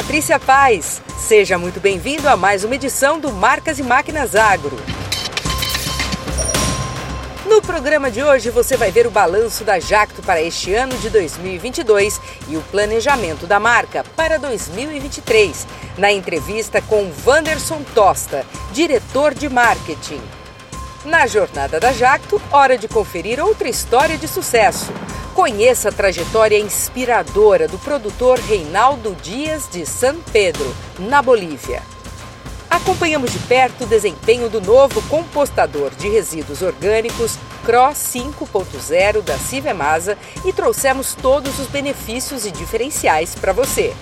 Patrícia Paz. Seja muito bem-vindo a mais uma edição do Marcas e Máquinas Agro. No programa de hoje você vai ver o balanço da Jacto para este ano de 2022 e o planejamento da marca para 2023, na entrevista com Wanderson Tosta, diretor de marketing. Na jornada da Jacto, hora de conferir outra história de sucesso. Conheça a trajetória inspiradora do produtor Reinaldo Dias de San Pedro, na Bolívia. Acompanhamos de perto o desempenho do novo compostador de resíduos orgânicos Cross 5.0 da Civemasa e trouxemos todos os benefícios e diferenciais para você.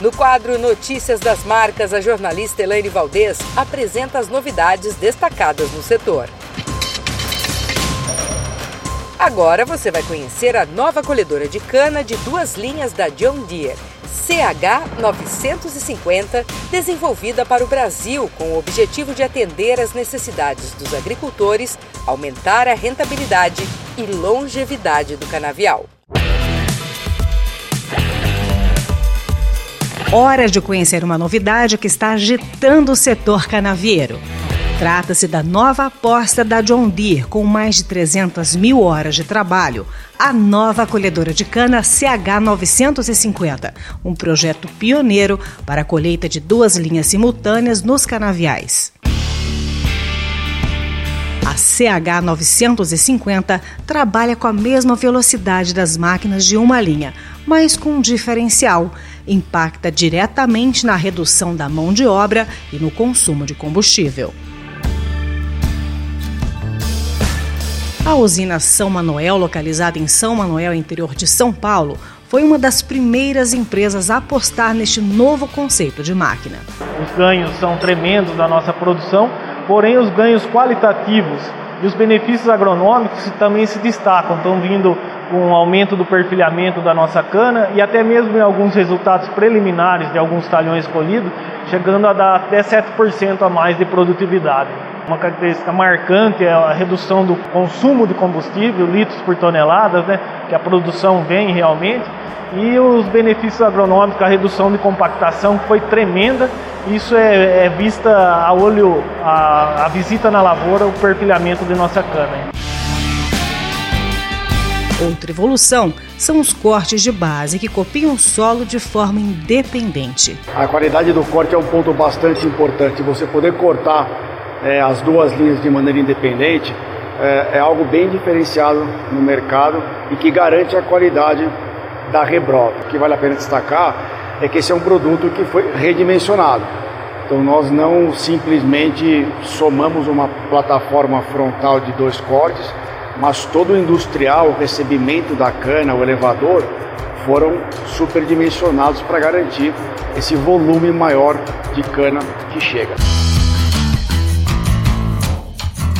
No quadro Notícias das Marcas, a jornalista Elaine Valdez apresenta as novidades destacadas no setor. Agora você vai conhecer a nova colhedora de cana de duas linhas da John Deere, CH950, desenvolvida para o Brasil com o objetivo de atender às necessidades dos agricultores, aumentar a rentabilidade e longevidade do canavial. Hora de conhecer uma novidade que está agitando o setor canavieiro. Trata-se da nova aposta da John Deere, com mais de 300 mil horas de trabalho, a nova colhedora de cana CH950, um projeto pioneiro para a colheita de duas linhas simultâneas nos canaviais. A CH950 trabalha com a mesma velocidade das máquinas de uma linha, mas com um diferencial. Impacta diretamente na redução da mão de obra e no consumo de combustível. A usina São Manuel, localizada em São Manuel, interior de São Paulo, foi uma das primeiras empresas a apostar neste novo conceito de máquina. Os ganhos são tremendos da nossa produção, porém os ganhos qualitativos e os benefícios agronômicos também se destacam, estão vindo com o aumento do perfilhamento da nossa cana e até mesmo em alguns resultados preliminares de alguns talhões colhidos, chegando a dar até 7% a mais de produtividade. Uma característica marcante é a redução do consumo de combustível, litros por toneladas, né, que a produção vem realmente, e os benefícios agronômicos, a redução de compactação que foi tremenda. Isso é, é vista a olho, a, a visita na lavoura, o perfilhamento de nossa cana. Outra evolução são os cortes de base que copiam o solo de forma independente. A qualidade do corte é um ponto bastante importante. Você poder cortar é, as duas linhas de maneira independente é, é, algo bem diferenciado no mercado e que garante a qualidade da rebrota. O que vale a pena destacar é que esse é um produto que foi redimensionado. Então nós não simplesmente somamos uma plataforma frontal de dois cortes, mas todo o industrial, o recebimento da cana, o elevador, foram superdimensionados para garantir esse volume maior de cana que chega.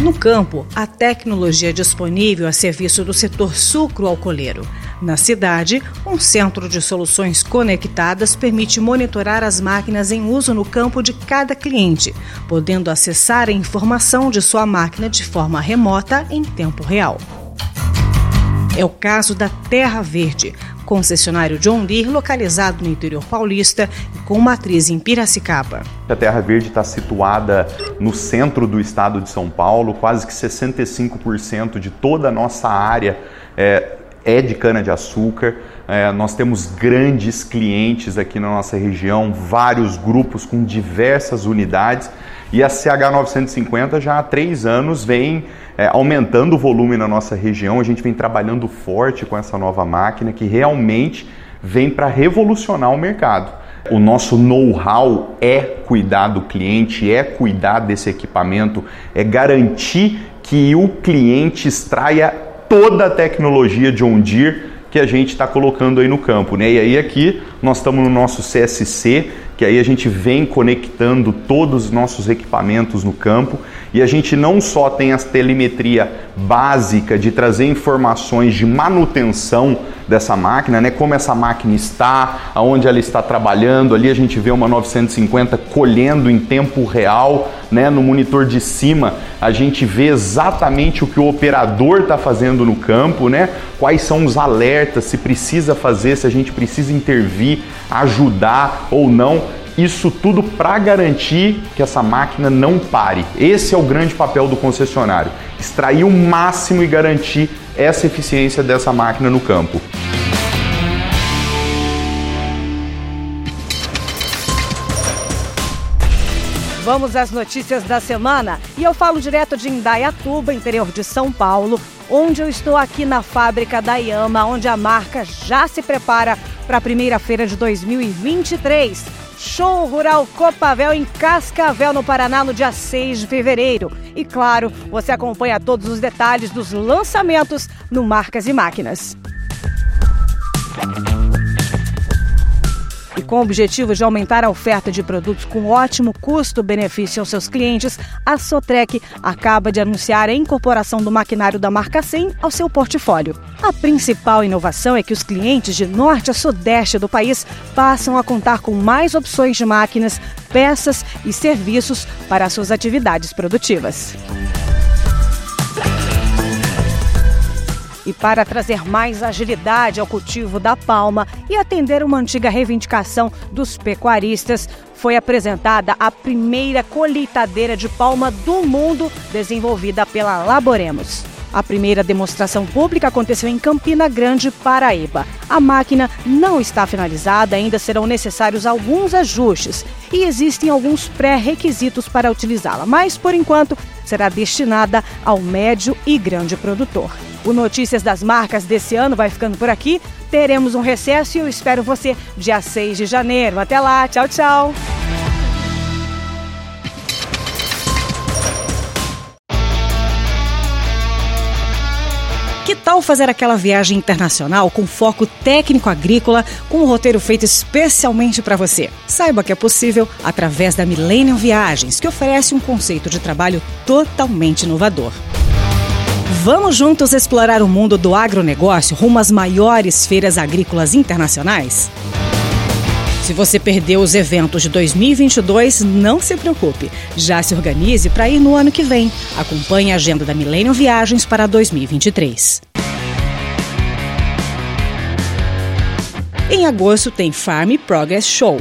No campo, a tecnologia disponível a serviço do setor sucro-alcooleiro. Na cidade, um centro de soluções conectadas permite monitorar as máquinas em uso no campo de cada cliente, podendo acessar a informação de sua máquina de forma remota em tempo real. É o caso da Terra Verde, concessionário John Deere localizado no interior paulista e com matriz em Piracicaba. A Terra Verde está situada no centro do estado de São Paulo, quase que 65% de toda a nossa área é, é de cana-de-açúcar. É, nós temos grandes clientes aqui na nossa região, vários grupos com diversas unidades. E a CH950 já há três anos vem é, aumentando o volume na nossa região. A gente vem trabalhando forte com essa nova máquina que realmente vem para revolucionar o mercado. O nosso know-how é cuidar do cliente, é cuidar desse equipamento, é garantir que o cliente extraia toda a tecnologia de Deere que a gente está colocando aí no campo. Né? E aí aqui nós estamos no nosso CSC, que aí a gente vem conectando todos os nossos equipamentos no campo e a gente não só tem a telemetria básica de trazer informações de manutenção dessa máquina, né? Como essa máquina está, aonde ela está trabalhando. Ali a gente vê uma 950 colhendo em tempo real, né? No monitor de cima a gente vê exatamente o que o operador está fazendo no campo, né? Quais são os alertas, se precisa fazer, se a gente precisa intervir, ajudar ou não. Isso tudo para garantir que essa máquina não pare. Esse é o grande papel do concessionário: extrair o máximo e garantir essa eficiência dessa máquina no campo. Vamos às notícias da semana e eu falo direto de Indaiatuba, interior de São Paulo, onde eu estou aqui na fábrica da Yama, onde a marca já se prepara para a primeira feira de 2023. Show Rural Copavel em Cascavel, no Paraná, no dia 6 de fevereiro. E claro, você acompanha todos os detalhes dos lançamentos no Marcas e Máquinas. E com o objetivo de aumentar a oferta de produtos com ótimo custo-benefício aos seus clientes, a Sotrec acaba de anunciar a incorporação do maquinário da marca 100 ao seu portfólio. A principal inovação é que os clientes de norte a sudeste do país passam a contar com mais opções de máquinas, peças e serviços para suas atividades produtivas. E para trazer mais agilidade ao cultivo da palma e atender uma antiga reivindicação dos pecuaristas, foi apresentada a primeira colheitadeira de palma do mundo desenvolvida pela Laboremos. A primeira demonstração pública aconteceu em Campina Grande, Paraíba. A máquina não está finalizada, ainda serão necessários alguns ajustes e existem alguns pré-requisitos para utilizá-la, mas por enquanto será destinada ao médio e grande produtor. O Notícias das Marcas desse ano vai ficando por aqui. Teremos um recesso e eu espero você dia 6 de janeiro. Até lá, tchau, tchau. Tal fazer aquela viagem internacional com foco técnico agrícola, com um roteiro feito especialmente para você? Saiba que é possível através da Millennium Viagens, que oferece um conceito de trabalho totalmente inovador. Vamos juntos explorar o mundo do agronegócio rumo às maiores feiras agrícolas internacionais? Se você perdeu os eventos de 2022, não se preocupe. Já se organize para ir no ano que vem. Acompanhe a agenda da Millennium Viagens para 2023. Em agosto tem Farm Progress Show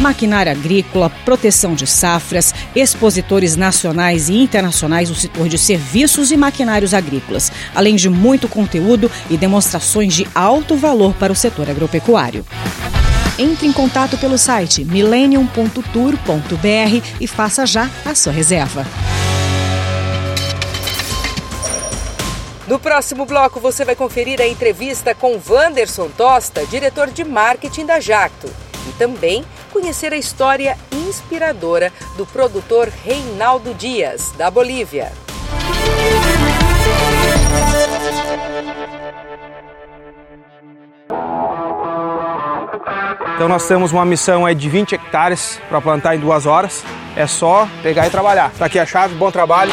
maquinária agrícola, proteção de safras, expositores nacionais e internacionais do setor de serviços e maquinários agrícolas, além de muito conteúdo e demonstrações de alto valor para o setor agropecuário. Entre em contato pelo site millennium.tour.br e faça já a sua reserva. No próximo bloco você vai conferir a entrevista com Wanderson Tosta, diretor de marketing da Jacto, e também conhecer a história inspiradora do produtor Reinaldo Dias, da Bolívia. Então nós temos uma missão aí de 20 hectares para plantar em duas horas. É só pegar e trabalhar. Tá aqui a chave, bom trabalho.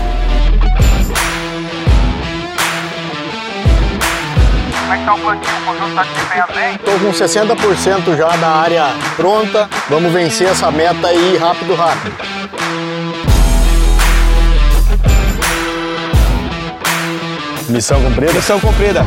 Está o plantio, o conjunto está desempenhando bem? Estou com 60% já da área pronta. Vamos vencer essa meta aí rápido, rápido. Missão cumprida? Missão cumprida.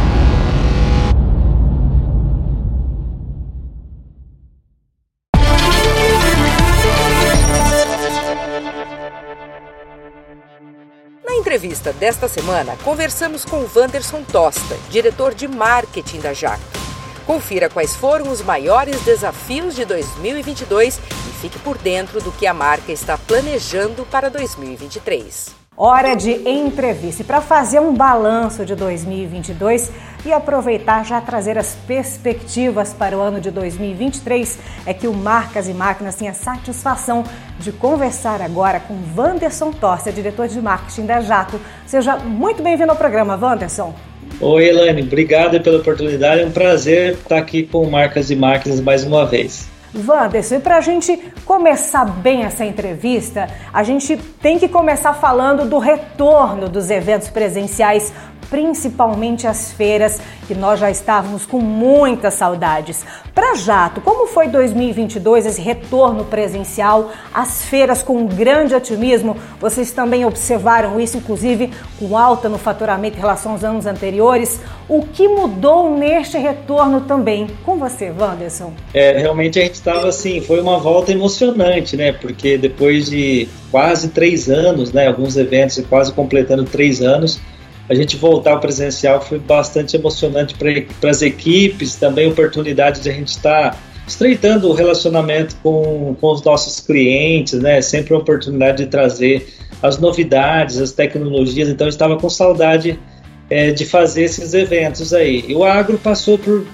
Entrevista desta semana, conversamos com Wanderson Tosta, diretor de marketing da Jacto. Confira quais foram os maiores desafios de 2022 e fique por dentro do que a marca está planejando para 2023. Hora de entrevista. Para fazer um balanço de 2022 e aproveitar já trazer as perspectivas para o ano de 2023, é que o Marcas e Máquinas tem a satisfação de conversar agora com Wanderson Torcia, diretor de marketing da Jato. Seja muito bem-vindo ao programa, Wanderson. Oi, Elane, obrigado pela oportunidade. É um prazer estar aqui com Marcas e Máquinas mais uma vez. Wanderson, e para a gente começar bem essa entrevista, a gente tem que começar falando do retorno dos eventos presenciais, principalmente as feiras, que nós já estávamos com muitas saudades. Para Jato, como foi 2022 esse retorno presencial, as feiras com um grande otimismo? Vocês também observaram isso, inclusive com alta no faturamento em relação aos anos anteriores. O que mudou neste retorno também? Com você, Wanderson. É, realmente a gente estava assim, foi uma volta emocionante, né? Porque depois de quase três anos, né? Alguns eventos quase completando três anos, a gente voltar ao presencial foi bastante emocionante para as equipes, também oportunidade de a gente estar tá estreitando o relacionamento com, com os nossos clientes, né? Sempre uma oportunidade de trazer as novidades, as tecnologias. Então, estava com saudade é, de fazer esses eventos aí. E o agro passou por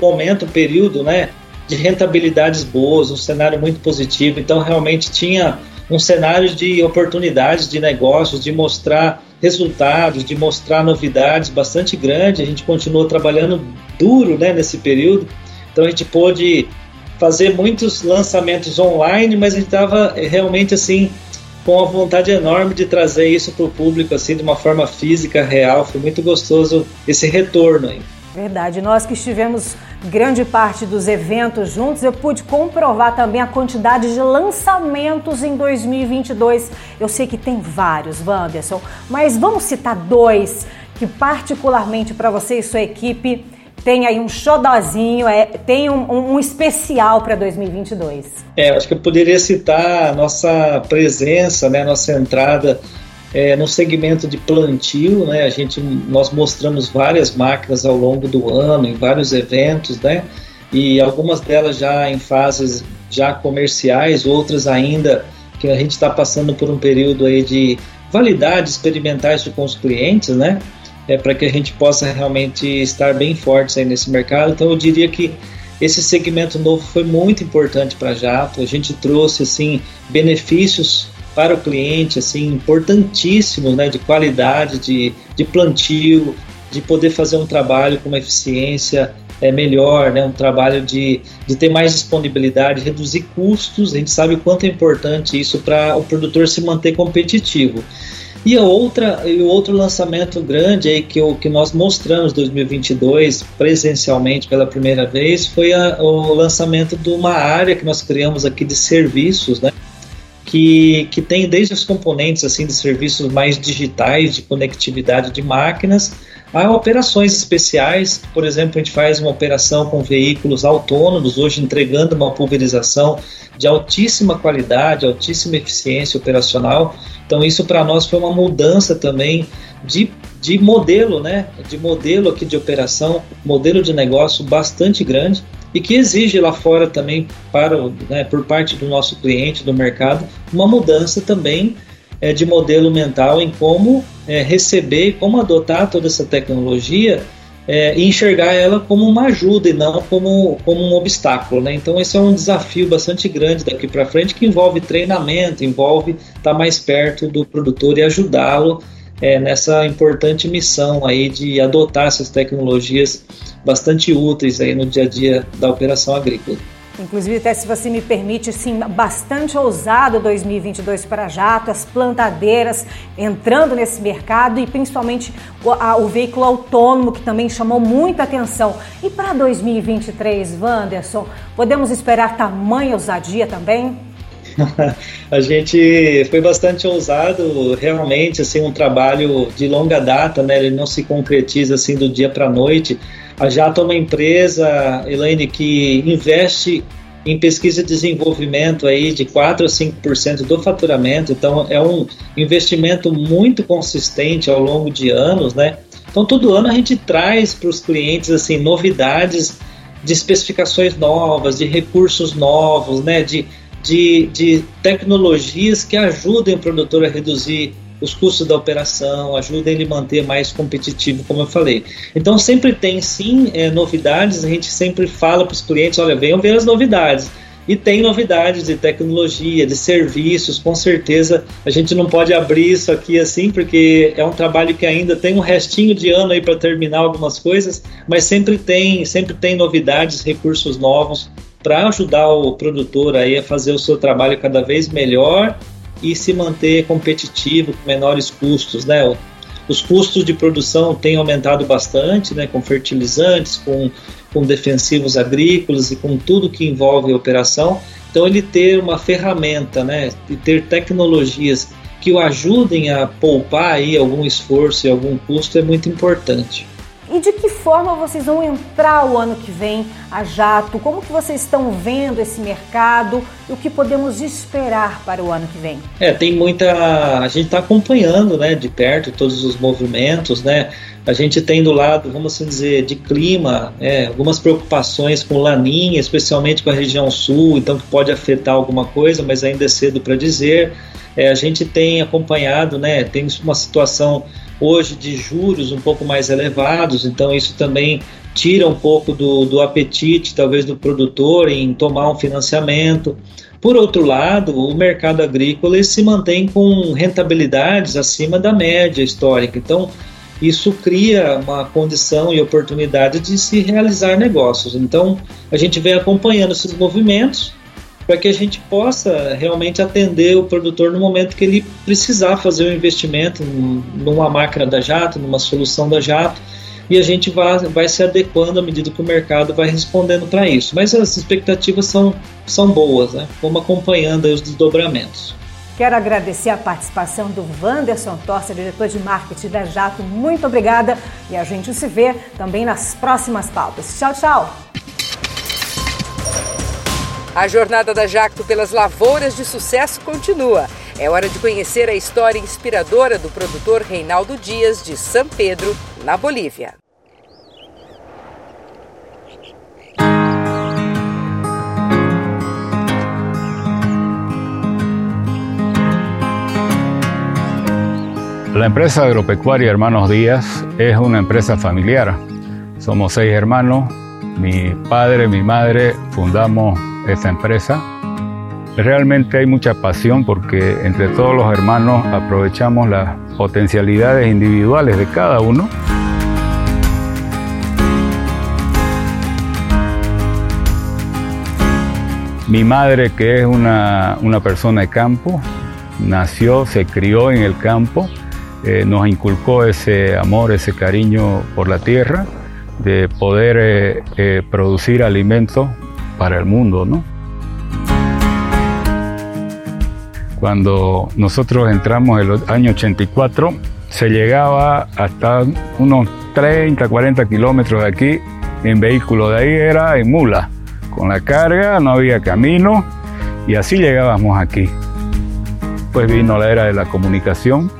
momento, período, né? De rentabilidades boas, um cenário muito positivo. Então, realmente tinha um cenário de oportunidades de negócios, de mostrar resultados, de mostrar novidades bastante grande. A gente continuou trabalhando duro né, nesse período, então a gente pôde fazer muitos lançamentos online, mas a gente estava realmente assim com a vontade enorme de trazer isso para o público assim de uma forma física real. Foi muito gostoso esse retorno aí. Verdade. Nós que estivemos grande parte dos eventos juntos, eu pude comprovar também a quantidade de lançamentos em 2022. Eu sei que tem vários, Wanderson, mas vamos citar dois que particularmente para você e sua equipe tem aí um xodozinho, é, tem um, um especial para 2022. É, acho que eu poderia citar a nossa presença, né, nossa entrada é, no segmento de plantio, né, a gente, nós mostramos várias máquinas ao longo do ano, em vários eventos, né, e algumas delas já em fases já comerciais, outras ainda que a gente está passando por um período aí de validade experimentar isso com os clientes, né, é, para que a gente possa realmente estar bem fortes aí nesse mercado. Então eu diria que esse segmento novo foi muito importante para a Jato. A gente trouxe assim benefícios para o cliente, assim, importantíssimos, né, de qualidade, de, de plantio, de poder fazer um trabalho com uma eficiência é, melhor, né, um trabalho de, de ter mais disponibilidade, reduzir custos. A gente sabe o quanto é importante isso para o produtor se manter competitivo. E a outra, o outro lançamento grande aí que, eu, que nós mostramos 2022 presencialmente pela primeira vez foi a, o lançamento de uma área que nós criamos aqui de serviços, né? Que, que tem desde os componentes assim de serviços mais digitais, de conectividade de máquinas, a operações especiais. Por exemplo, a gente faz uma operação com veículos autônomos, hoje entregando uma pulverização de altíssima qualidade, altíssima eficiência operacional. Então, isso para nós foi uma mudança também de, de modelo, né? De modelo aqui de operação, modelo de negócio bastante grande e que exige lá fora também para né, por parte do nosso cliente do mercado uma mudança também é, de modelo mental em como é, receber como adotar toda essa tecnologia é, e enxergar ela como uma ajuda e não como, como um obstáculo. Né? Então, esse é um desafio bastante grande daqui para frente que envolve treinamento, envolve estar tá mais perto do produtor e ajudá-lo é, nessa importante missão aí de adotar essas tecnologias bastante úteis aí no dia a dia da operação agrícola. inclusive até se você me permite, sim, bastante ousado 2022 para jato, as plantadeiras entrando nesse mercado e principalmente o, a, o veículo autônomo que também chamou muita atenção. E para 2023, Wanderson, podemos esperar tamanha ousadia também? a gente foi bastante ousado, realmente, assim, um trabalho de longa data, né? Ele não se concretiza assim do dia para a noite. A Jato é uma empresa, Elaine, que investe em pesquisa e desenvolvimento aí de 4 a 5% do faturamento, então é um investimento muito consistente ao longo de anos, né? Então todo ano a gente traz para os clientes assim novidades de especificações novas, de recursos novos, né? De de, de tecnologias que ajudem o produtor a reduzir os custos da operação, ajudem ele a manter mais competitivo, como eu falei. Então sempre tem sim é, novidades, a gente sempre fala para os clientes, olha, venham ver as novidades. E tem novidades de tecnologia, de serviços, com certeza a gente não pode abrir isso aqui assim, porque é um trabalho que ainda tem um restinho de ano aí para terminar algumas coisas, mas sempre tem, sempre tem novidades, recursos novos para ajudar o produtor aí a fazer o seu trabalho cada vez melhor e se manter competitivo com menores custos, né? Os custos de produção têm aumentado bastante, né, com fertilizantes, com, com defensivos agrícolas e com tudo que envolve a operação. Então, ele ter uma ferramenta, né, e ter tecnologias que o ajudem a poupar aí algum esforço e algum custo é muito importante. E de que forma vocês vão entrar o ano que vem a jato? Como que vocês estão vendo esse mercado e o que podemos esperar para o ano que vem? É, tem muita. A gente está acompanhando né, de perto todos os movimentos, né? A gente tem do lado, vamos assim dizer, de clima, é, algumas preocupações com laninha, especialmente com a região sul, então que pode afetar alguma coisa, mas ainda é cedo para dizer. É, a gente tem acompanhado, né? Tem uma situação hoje de juros um pouco mais elevados, então isso também tira um pouco do, do apetite, talvez, do produtor em tomar um financiamento. Por outro lado, o mercado agrícola se mantém com rentabilidades acima da média histórica. Então, isso cria uma condição e oportunidade de se realizar negócios. Então, a gente vem acompanhando esses movimentos para que a gente possa realmente atender o produtor no momento que ele precisar fazer um investimento numa máquina da Jato, numa solução da Jato, e a gente vai, vai se adequando à medida que o mercado vai respondendo para isso. Mas as expectativas são, são boas, né? Vamos acompanhando os desdobramentos. Quero agradecer a participação do Wanderson Torça, diretor de marketing da Jato. Muito obrigada e a gente se vê também nas próximas pautas. Tchau, tchau! A jornada da Jacto pelas lavouras de sucesso continua. É hora de conhecer a história inspiradora do produtor Reinaldo Dias de São Pedro, na Bolívia. La empresa agropecuaria Hermanos Díaz es una empresa familiar. Somos seis hermanos. Mi padre, mi madre fundamos esta empresa. Realmente hay mucha pasión porque entre todos los hermanos aprovechamos las potencialidades individuales de cada uno. Mi madre, que es una, persona de campo, nació, se crió en el campo, eh, nos inculcó ese amor, ese cariño por la tierra, de poder eh, eh, producir alimentos para el mundo, ¿no? Cuando nosotros entramos en el año 84, se llegaba hasta unos 30, 40 kilómetros de aquí en vehículo. De ahí era en mula. Con la carga no había camino y así llegábamos aquí. Pues vino la era de la comunicación.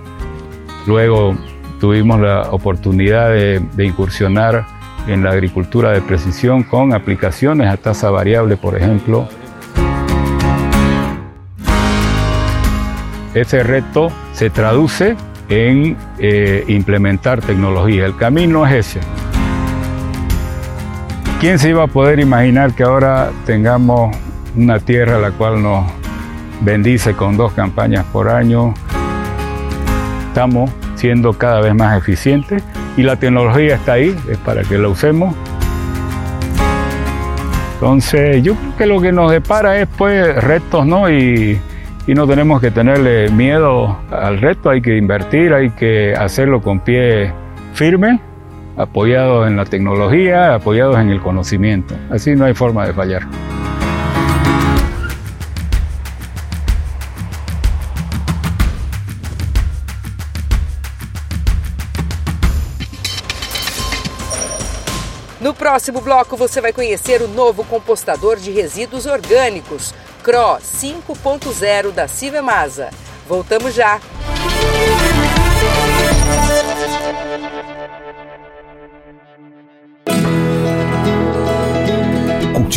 Luego tuvimos la oportunidad de, de incursionar en la agricultura de precisión con aplicaciones a tasa variable, por ejemplo. Ese reto se traduce en eh, implementar tecnología. El camino es ese. ¿Quién se iba a poder imaginar que ahora tengamos una tierra la cual nos bendice con dos campañas por año? Estamos siendo cada vez más eficientes y la tecnología está ahí, es para que la usemos. Entonces yo creo que lo que nos depara es pues retos, ¿no? Y, no tenemos que tenerle miedo al reto, hay que invertir, hay que hacerlo con pie firme, apoyados en la tecnología, apoyados en el conocimiento. Así no hay forma de fallar. Próximo bloco você vai conhecer o novo compostador de resíduos orgânicos, CRO 5.0 da Civemasa. Voltamos já.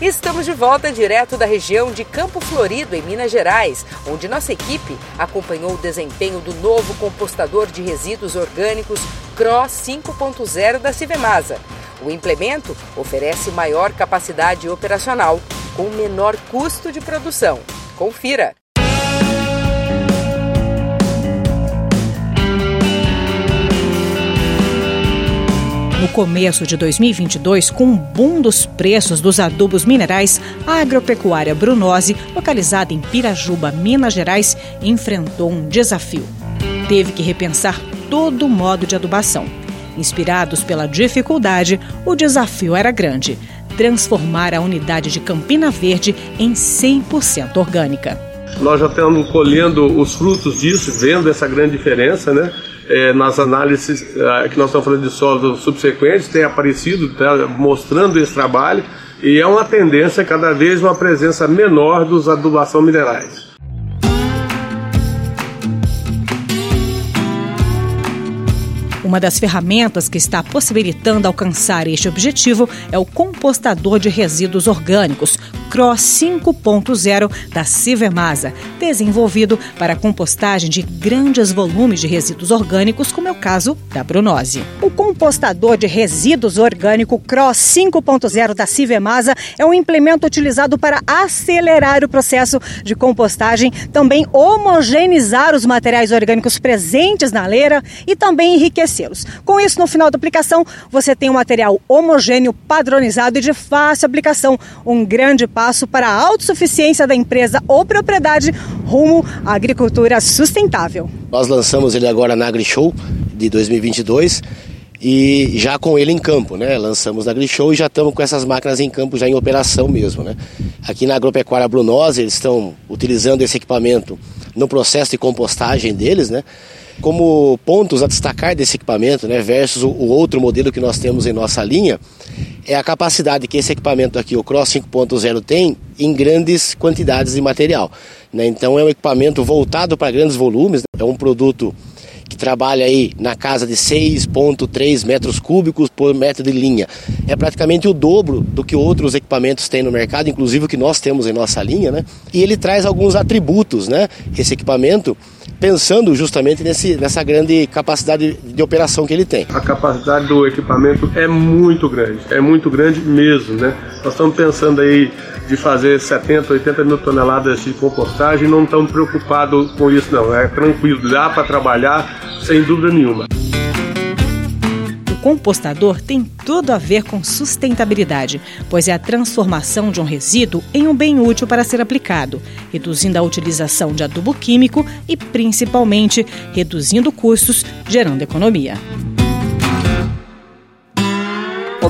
Estamos de volta direto da região de Campo Florido, em Minas Gerais, onde nossa equipe acompanhou o desempenho do novo compostador de resíduos orgânicos CROSS 5.0 da Civemasa. O implemento oferece maior capacidade operacional, com menor custo de produção. Confira! No começo de 2022, com o boom dos preços dos adubos minerais, a agropecuária Brunose, localizada em Pirajuba, Minas Gerais, enfrentou um desafio. Teve que repensar todo o modo de adubação. Inspirados pela dificuldade, o desafio era grande: transformar a unidade de Campina Verde em 100% orgânica. Nós já estamos colhendo os frutos disso, vendo essa grande diferença, né? É, nas análises é, que nós estamos falando de solos subsequentes, tem aparecido tá, mostrando esse trabalho e é uma tendência cada vez uma presença menor dos adubação minerais. Uma das ferramentas que está possibilitando alcançar este objetivo é o compostador de resíduos orgânicos, Cross 5.0 da Civemasa, desenvolvido para compostagem de grandes volumes de resíduos orgânicos, como é o caso da Brunose. O compostador de resíduos orgânico Cross 5.0 da Civemasa é um implemento utilizado para acelerar o processo de compostagem, também homogeneizar os materiais orgânicos presentes na leira e também enriquecer selos. Com isso, no final da aplicação, você tem um material homogêneo, padronizado e de fácil aplicação. Um grande passo para a autossuficiência da empresa ou propriedade rumo à agricultura sustentável. Nós lançamos ele agora na AgriShow de 2022 e já com ele em campo, né? Lançamos na AgriShow e já estamos com essas máquinas em campo já em operação mesmo, né? Aqui na Agropecuária Brunose eles estão utilizando esse equipamento no processo de compostagem deles, né? Como pontos a destacar desse equipamento, né, versus o, outro modelo que nós temos em nossa linha, é a capacidade que esse equipamento aqui, o Cross 5.0, tem em grandes quantidades de material. Né? Então é um equipamento voltado para grandes volumes, né? é um produto trabalha aí na casa de 6,3 metros cúbicos por metro de linha. É praticamente o dobro do que outros equipamentos têm no mercado, inclusive o que nós temos em nossa linha, né? E ele traz alguns atributos, né? Esse equipamento pensando justamente nesse, nessa grande capacidade de operação que ele tem. A capacidade do equipamento é muito grande, é muito grande mesmo, né? Nós estamos pensando aí de fazer 70, 80 mil toneladas de compostagem, não estamos preocupados com isso não, é tranquilo, dá para trabalhar sem dúvida nenhuma compostador tem tudo a ver com sustentabilidade, pois é a transformação de um resíduo em um bem útil para ser aplicado, reduzindo a utilização de adubo químico e, principalmente, reduzindo custos, gerando economia.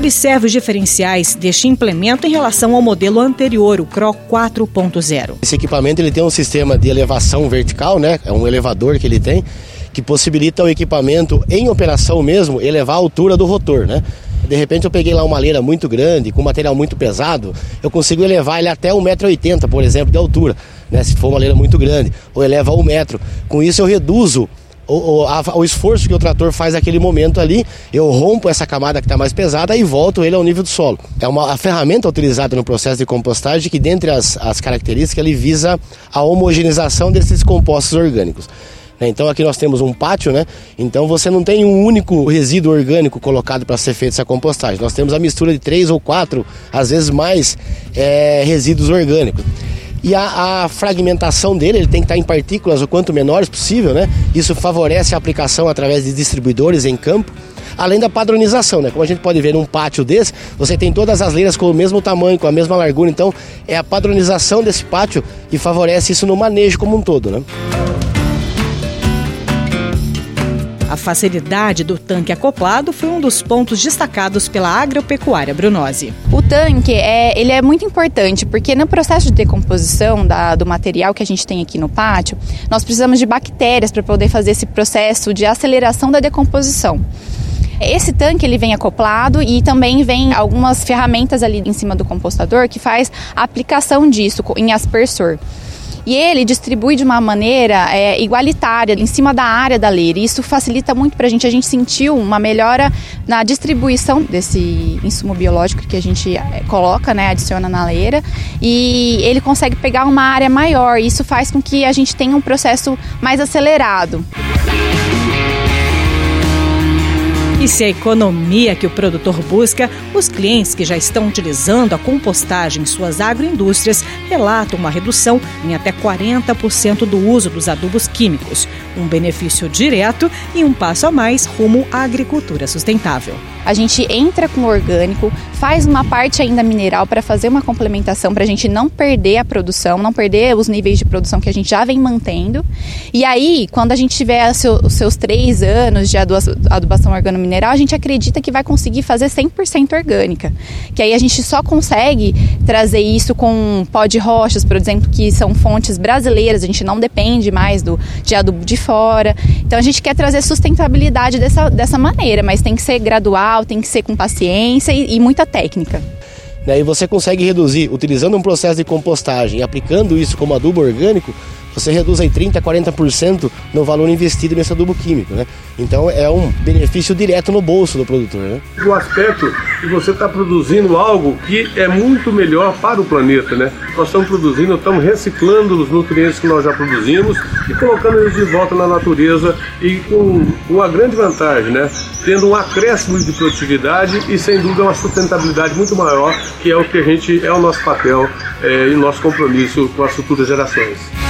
Observe os diferenciais deste implemento em relação ao modelo anterior, o CRO 4.0. Esse equipamento ele tem um sistema de elevação vertical, né? É um elevador que ele tem que possibilita o equipamento em operação mesmo elevar a altura do rotor, né? De repente eu peguei lá uma leira muito grande, com material muito pesado, eu consigo elevar ele até 1,80m, por exemplo, de altura, né? Se for uma leira muito grande, ou eleva um metro. Com isso eu reduzo o, a, o esforço que o trator faz naquele momento ali, eu rompo essa camada que está mais pesada e volto ele ao nível do solo. É uma a ferramenta utilizada no processo de compostagem que, dentre as, as características, ele visa a homogeneização desses compostos orgânicos. Né? Então aqui nós temos um pátio, né? Então você não tem um único resíduo orgânico colocado para ser feita essa compostagem. Nós temos a mistura de três ou quatro, às vezes mais, é, resíduos orgânicos. E a, a, fragmentação dele, ele tem que estar em partículas o quanto menores possível, né? Isso favorece a aplicação através de distribuidores em campo além da padronização, né? Como a gente pode ver num pátio desse, você tem todas as leiras com o mesmo tamanho, com a mesma largura, então é a padronização desse pátio que favorece isso no manejo como um todo, né? A facilidade do tanque acoplado foi um dos pontos destacados pela agropecuária Brunose. O tanque é, ele é muito importante porque no processo de decomposição da, do material que a gente tem aqui no pátio, nós precisamos de bactérias para poder fazer esse processo de aceleração da decomposição. Esse tanque ele vem acoplado e também vem algumas ferramentas ali em cima do compostador que faz a aplicação disso em aspersor. E ele distribui de uma maneira é, igualitária em cima da área da leira. E isso facilita muito para a gente. A gente sentiu uma melhora na distribuição desse insumo biológico que a gente é, coloca, né, adiciona na leira. E ele consegue pegar uma área maior. E isso faz com que a gente tenha um processo mais acelerado. E se a economia que o produtor busca, os clientes que já estão utilizando a compostagem em suas agroindústrias relatam uma redução em até 40% do uso dos adubos químicos, um benefício direto e um passo a mais rumo à agricultura sustentável. A gente entra com orgânico, faz uma parte ainda mineral para fazer uma complementação para a gente não perder a produção, não perder os níveis de produção que a gente já vem mantendo. E aí, quando a gente tiver os seus três anos de adubação organo-mineral, a gente acredita que vai conseguir fazer 100% orgânica. Que aí a gente só consegue trazer isso com pó de rochas, por exemplo, que são fontes brasileiras, a gente não depende mais do, de adubo de fora. Então a gente quer trazer sustentabilidade dessa, dessa maneira, mas tem que ser gradual, tem que ser com paciência e, e muita técnica. Né, e você consegue reduzir, utilizando um processo de compostagem, aplicando isso como adubo orgânico, você reduz aí 30%, 40% no valor investido nesse adubo químico, né? Então é um benefício direto no bolso do produtor, né? O aspecto que você está produzindo algo que é muito melhor para o planeta, né? Nós estamos produzindo, estamos reciclando os nutrientes que nós já produzimos e colocando eles de volta na natureza e com uma grande vantagem, né? Tendo um acréscimo de produtividade e sem dúvida uma sustentabilidade muito maior, que é o que a gente é o nosso papel é, e nosso compromisso com as futuras gerações.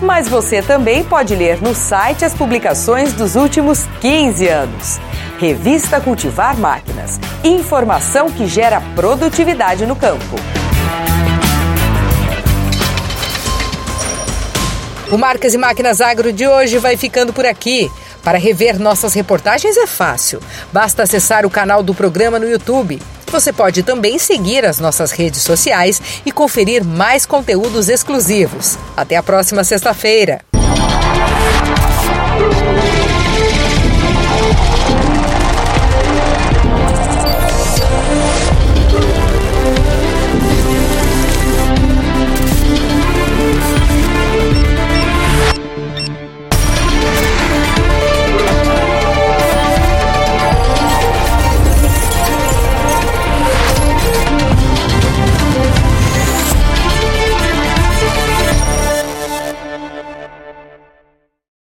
Mas você também pode ler no site as publicações dos últimos 15 anos. Revista Cultivar Máquinas. Informação que gera produtividade no campo. O Marcas e Máquinas Agro de hoje vai ficando por aqui. Para rever nossas reportagens é fácil. Basta acessar o canal do programa no YouTube. Você pode também seguir as nossas redes sociais e conferir mais conteúdos exclusivos. Até a próxima sexta-feira.